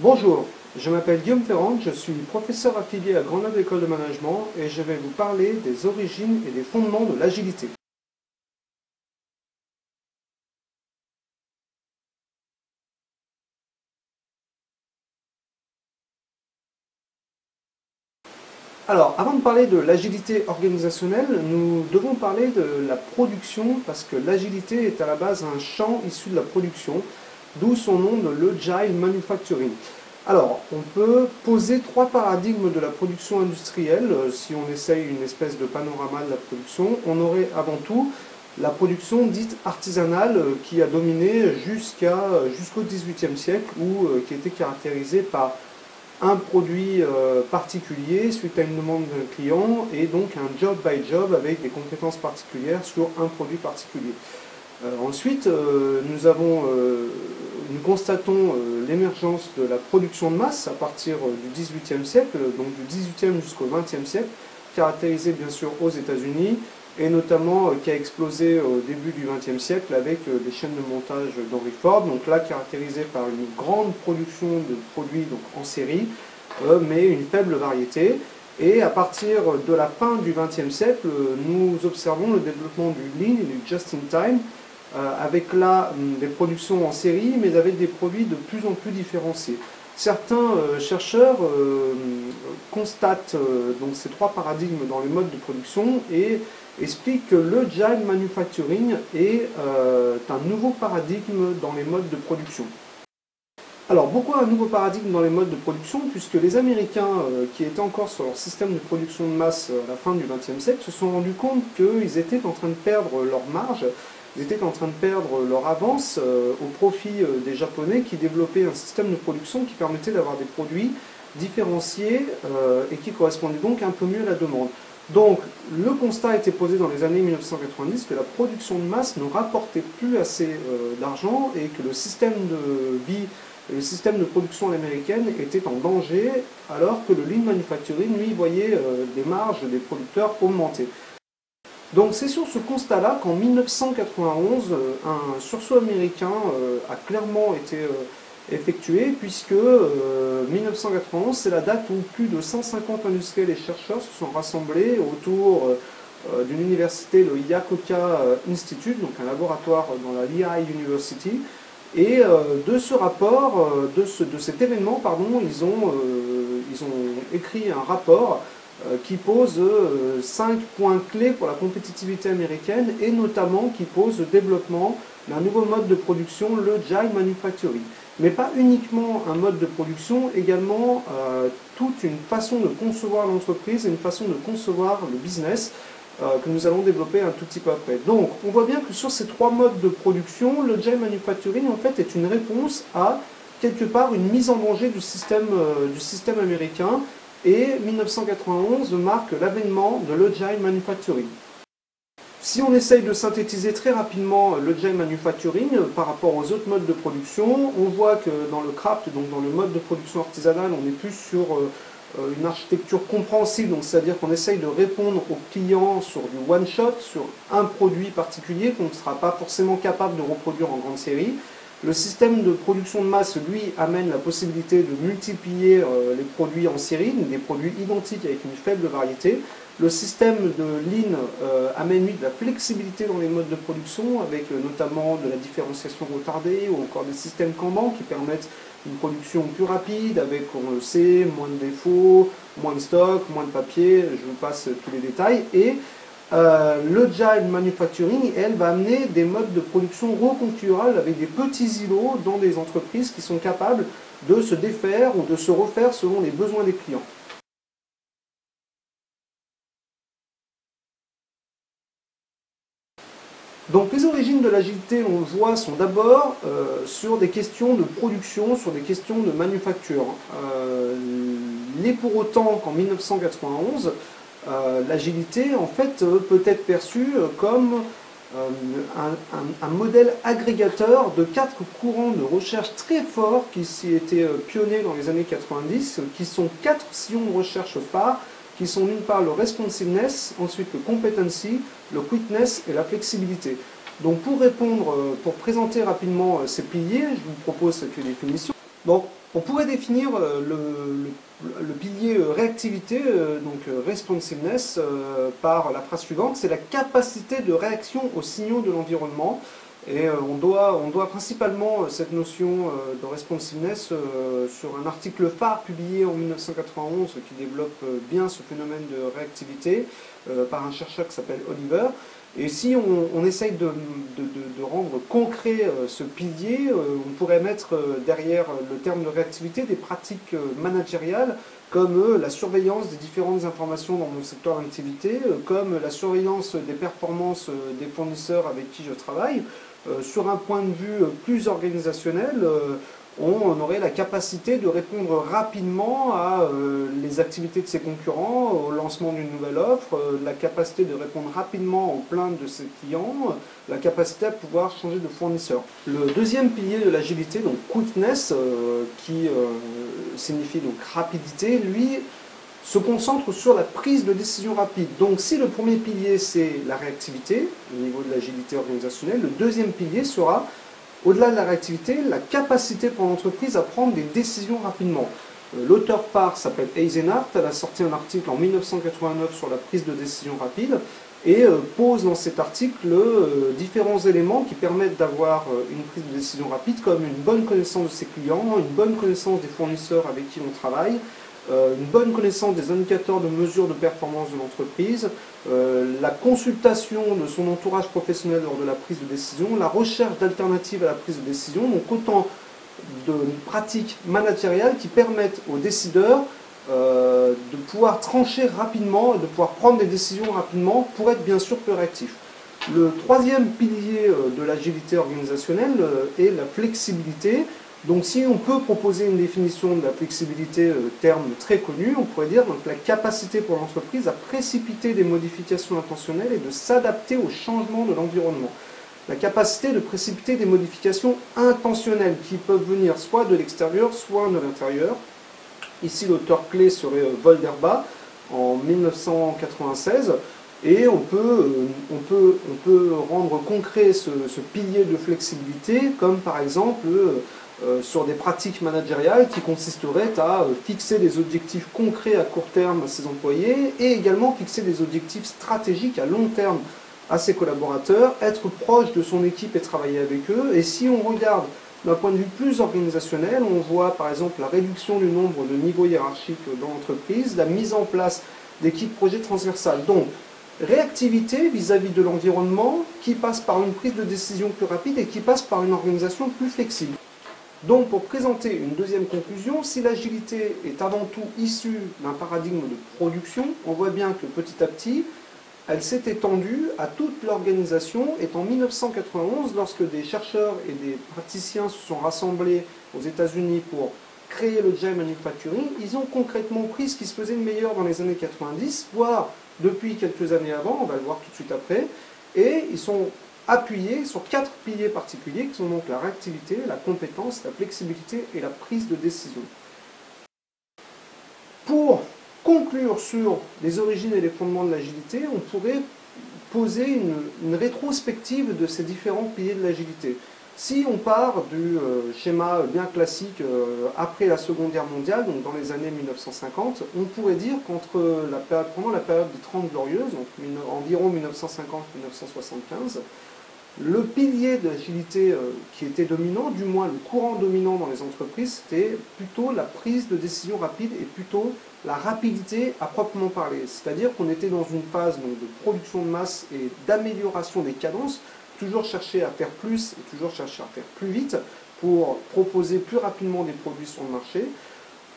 Bonjour, je m'appelle Guillaume Ferrand, je suis professeur affilié à Grenoble École de Management et je vais vous parler des origines et des fondements de l'agilité. Alors, avant de parler de l'agilité organisationnelle, nous devons parler de la production parce que l'agilité est à la base un champ issu de la production, d'où son nom de l'agile manufacturing. Alors, on peut poser trois paradigmes de la production industrielle. Euh, si on essaye une espèce de panorama de la production, on aurait avant tout la production dite artisanale euh, qui a dominé jusqu'à, jusqu'au XVIIIe siècle ou euh, qui était caractérisée par un produit euh, particulier suite à une demande d'un client et donc un job by job avec des compétences particulières sur un produit particulier. Euh, ensuite, euh, nous, avons, nous constatons l'émergence de la production de masse à partir du XVIIIe siècle, donc du XVIIIe jusqu'au XXe siècle, caractérisée bien sûr aux États-Unis et notamment qui a explosé au début du XXe siècle avec les chaînes de montage d'Henry Ford, donc là caractérisée par une grande production de produits donc, en série, mais une faible variété. Et à partir de la fin du XXe siècle, nous observons le développement du lean et du just-in-time, avec là des productions en série, mais avec des produits de plus en plus différenciés. Certains chercheurs constatent donc ces trois paradigmes dans les modes de production et explique que le Agile Manufacturing est euh, un nouveau paradigme dans les modes de production. Alors pourquoi un nouveau paradigme dans les modes de production? Puisque les Américains, euh, qui étaient encore sur leur système de production de masse à la fin du XXe siècle, se sont rendus compte qu'ils étaient en train de perdre leur marge, ils étaient en train de perdre leur avance euh, au profit des Japonais qui développaient un système de production qui permettait d'avoir des produits différenciés et qui correspondaient donc un peu mieux à la demande. Donc, le constat a été posé dans les années 1990 que la production de masse ne rapportait plus assez euh, d'argent et que le système de vie, le système de production américaine était en danger, alors que le lean manufacturing, lui, voyait euh, les marges des producteurs augmenter. Donc c'est sur ce constat-là qu'en 1991, euh, un sursaut américain a clairement été effectué, puisque 1991, euh, c'est la date où plus de 150 industriels et chercheurs se sont rassemblés autour euh, euh, d'une université, le Yakoka Institute, donc un laboratoire dans la Lehigh University. Et de ce rapport, de, de, cet événement, pardon, ils ils ont écrit un rapport qui pose cinq points clés pour la compétitivité américaine et notamment qui pose le développement d'un nouveau mode de production, le Jai Manufacturing mais pas uniquement un mode de production, également euh, toute une façon de concevoir l'entreprise et une façon de concevoir le business euh, que nous allons développer un tout petit peu après. Donc, on voit bien que sur ces trois modes de production, le J Manufacturing en fait est une réponse à quelque part une mise en danger euh, du système américain et 1991 marque l'avènement de l'Agile Manufacturing. Si on essaye de synthétiser très rapidement le J Manufacturing par rapport aux autres modes de production, on voit que dans le craft, donc dans le mode de production artisanale, on est plus sur euh, une architecture compréhensible, c'est-à-dire qu'on essaye de répondre aux clients sur du one-shot, sur un produit particulier qu'on ne sera pas forcément capable de reproduire en grande série. Le système de production de masse, lui, amène la possibilité de multiplier les produits en série, des produits identiques avec une faible variété. Le système de Lean euh, amène de la flexibilité dans les modes de production, avec euh, notamment de la différenciation retardée ou encore des systèmes Kanban qui permettent une production plus rapide, avec, on le sait, moins de défauts, moins de stock, moins de papier, je vous passe tous les détails. Et euh, le Agile Manufacturing, elle, va amener des modes de production reconfigurables avec des petits îlots dans des entreprises qui sont capables de se défaire ou de se refaire selon les besoins des clients. Donc les origines de l'agilité, on le voit, sont d'abord euh, sur des questions de production, sur des questions de manufacture. Euh, il est pour autant qu'en 1991, euh, l'agilité en fait peut être perçue comme un, modèle agrégateur de quatre courants de recherche très forts qui étaient pionnés dans les années 90, qui sont quatre sillons de recherche phares qui sont d'une part le responsiveness, ensuite le competency, le quickness et la flexibilité. Donc pour répondre, euh, pour présenter rapidement euh, ces piliers, je vous propose cette définition. Donc On pourrait définir le, pilier réactivité, donc responsiveness, par la phrase suivante, c'est la capacité de réaction aux signaux de l'environnement. Et on, doit, on doit principalement cette notion de responsiveness sur un article phare publié en 1991 qui développe bien ce phénomène de réactivité par un chercheur qui s'appelle Oliver. Et si on, essaye de, rendre concret euh, ce pilier, euh, on pourrait mettre euh, derrière le terme de réactivité des pratiques managériales comme la surveillance des différentes informations dans mon secteur d'activité, comme la surveillance des performances des fournisseurs avec qui je travaille. Sur un point de vue plus organisationnel, on aurait la capacité de répondre rapidement à euh, les activités de ses concurrents, au lancement d'une nouvelle offre, euh, la capacité de répondre rapidement aux plaintes de ses clients, la capacité à pouvoir changer de fournisseur. Le deuxième pilier de l'agilité, donc quickness, euh, qui signifie donc rapidité, lui se concentre sur la prise de décision rapide. Donc si le premier pilier c'est la réactivité au niveau de l'agilité organisationnelle, le deuxième pilier sera au-delà de la réactivité, la capacité pour l'entreprise à prendre des décisions rapidement. Euh, l'auteur part s'appelle Eisenhardt, elle a sorti un article en 1989 sur la prise de décision rapide et euh, pose dans cet article euh, différents éléments qui permettent d'avoir une prise de décision rapide comme une bonne connaissance de ses clients, une bonne connaissance des fournisseurs avec qui on travaille, une bonne connaissance des indicateurs de mesure de performance de l'entreprise, euh, la consultation de son entourage professionnel lors de la prise de décision, la recherche d'alternatives à la prise de décision, donc autant de pratiques managériales qui permettent aux décideurs euh, de pouvoir trancher rapidement, de pouvoir prendre des décisions rapidement pour être bien sûr plus réactifs. Le troisième pilier de l'agilité organisationnelle est la flexibilité. Donc si on peut proposer une définition de la flexibilité, euh, terme très connu, on pourrait dire donc, la capacité pour l'entreprise à précipiter des modifications intentionnelles et de s'adapter au changement de l'environnement. La capacité de précipiter des modifications intentionnelles qui peuvent venir soit de l'extérieur, soit de l'intérieur. Ici l'auteur clé serait euh, Volderba en 1996. Et on peut, euh, on peut, on peut rendre concret ce, ce, pilier de flexibilité comme par exemple euh, sur des pratiques managériales qui consisteraient à euh, fixer des objectifs concrets à court terme à ses employés et également fixer des objectifs stratégiques à long terme à ses collaborateurs, être proche de son équipe et travailler avec eux. Et si on regarde d'un point de vue plus organisationnel, on voit par exemple la réduction du nombre de niveaux hiérarchiques dans l'entreprise, la mise en place d'équipes projets transversales. Donc, réactivité vis-à-vis -vis de l'environnement qui passe par une prise de décision plus rapide et qui passe par une organisation plus flexible. Donc pour présenter une deuxième conclusion, si l'agilité est avant tout issue d'un paradigme de production, on voit bien que petit à petit, elle s'est étendue à toute l'organisation et en 1991, lorsque des chercheurs et des praticiens se sont rassemblés aux États-Unis pour créer le Jam Manufacturing, ils ont concrètement pris ce qui se faisait de meilleur dans les années 90, voire depuis quelques années avant, on va le voir tout de suite après, et ils sont appuyé sur quatre piliers particuliers qui sont donc la réactivité, la compétence, la flexibilité et la prise de décision. Pour conclure sur les origines et les fondements de l'agilité, on pourrait poser une, rétrospective de ces différents piliers de l'agilité. Si on part du euh, schéma bien classique euh, après la Seconde Guerre mondiale, donc dans les années 1950, on pourrait dire qu'entre la pendant la période des Trente Glorieuses, donc environ 1950-1975, le pilier d'agilité euh, qui était dominant, du moins le courant dominant dans les entreprises, c'était plutôt la prise de décision rapide et plutôt la rapidité à proprement parler. C'est-à-dire qu'on était dans une phase de production de masse et d'amélioration des cadences, toujours chercher à faire plus et toujours chercher à faire plus vite pour proposer plus rapidement des produits sur le marché.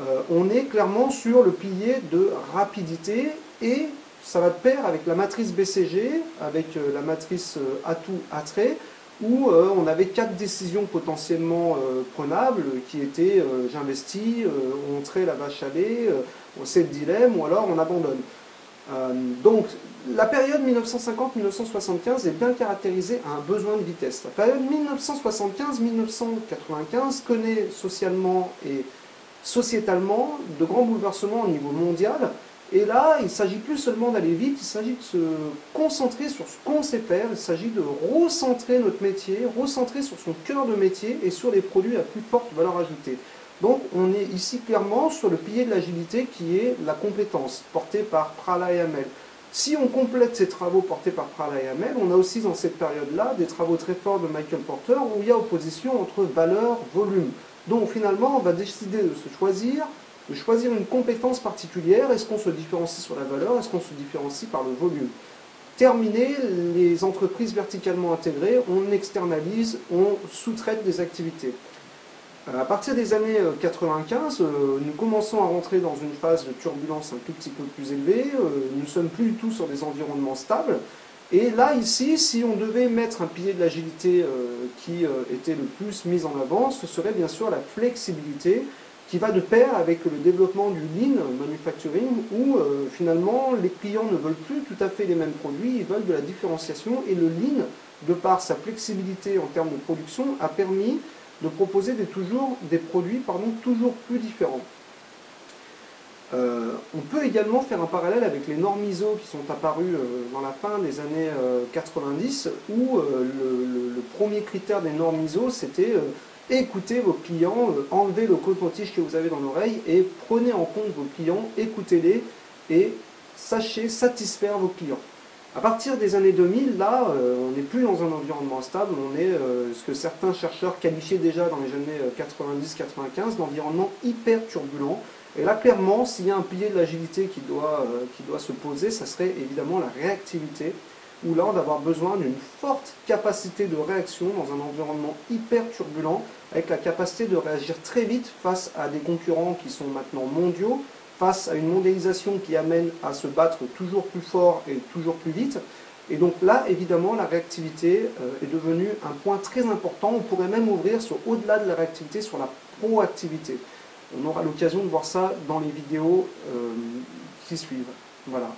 Euh, on est clairement sur le pilier de rapidité et ça va de pair avec la matrice BCG, avec euh, la matrice euh, atout attrait, où euh, on avait quatre décisions potentiellement prenables qui étaient j'investis, on trait la vache à lait, on sait le dilemme ou alors on abandonne. donc la période 1950-1975 est bien caractérisée à un besoin de vitesse. La période 1975-1995 connaît socialement et sociétalement de grands bouleversements au niveau mondial et là, il ne s'agit plus seulement d'aller vite, il s'agit de se concentrer sur ce qu'on sait faire, il s'agit de recentrer notre métier, recentrer sur son cœur de métier et sur les produits à plus forte valeur ajoutée. Donc on est ici clairement sur le pilier de l'agilité qui est la compétence portée par Prala et Hamel. Si on complète ces travaux portés par Prala et Hamel, on a aussi dans cette période-là des travaux très forts de Michael Porter où il y a opposition entre valeur, volume. Donc finalement, on va décider de se choisir, de choisir une compétence particulière. Est-ce qu'on se différencie sur la valeur? Est-ce qu'on se différencie par le volume? Terminé, les entreprises verticalement intégrées, on externalise, on sous-traite des activités. À partir des années 95, euh, euh, nous commençons à rentrer dans une phase de turbulence un tout petit peu plus élevée. Euh, nous ne sommes plus du tout sur des environnements stables. Et là, ici, si on devait mettre un pilier de l'agilité qui était le plus mis en avant, ce serait bien sûr la flexibilité qui va de pair avec le développement du lean manufacturing où finalement les clients ne veulent plus tout à fait les mêmes produits, ils veulent de la différenciation et le lean, de par sa flexibilité en termes de production, a permis de proposer des, toujours, des produits pardon, toujours plus différents. Euh, on peut également faire un parallèle avec les normes ISO qui sont apparues euh, dans la fin des années 90, euh, où le, premier critère des normes ISO, c'était écoutez vos clients, enlevez le coton-tige que vous avez dans l'oreille et prenez en compte vos clients, écoutez-les et sachez satisfaire vos clients. À partir des années 2000, là, euh, on n'est plus dans un environnement stable, on est euh, ce que certains chercheurs qualifiaient déjà dans les années 90-95 euh, d'environnement hyper turbulent. Et là, clairement, s'il y a un pilier de l'agilité qui, doit, qui doit se poser, ça serait évidemment la réactivité, où là, on va avoir besoin d'une forte capacité de réaction dans un environnement hyper turbulent, avec la capacité de réagir très vite face à des concurrents qui sont maintenant mondiaux, face à une mondialisation qui amène à se battre toujours plus fort et toujours plus vite. Et donc là, évidemment, la réactivité euh, est devenue un point très important. On pourrait même ouvrir sur au-delà de la réactivité, sur la proactivité. On aura l'occasion de voir ça dans les vidéos euh, qui suivent. Voilà.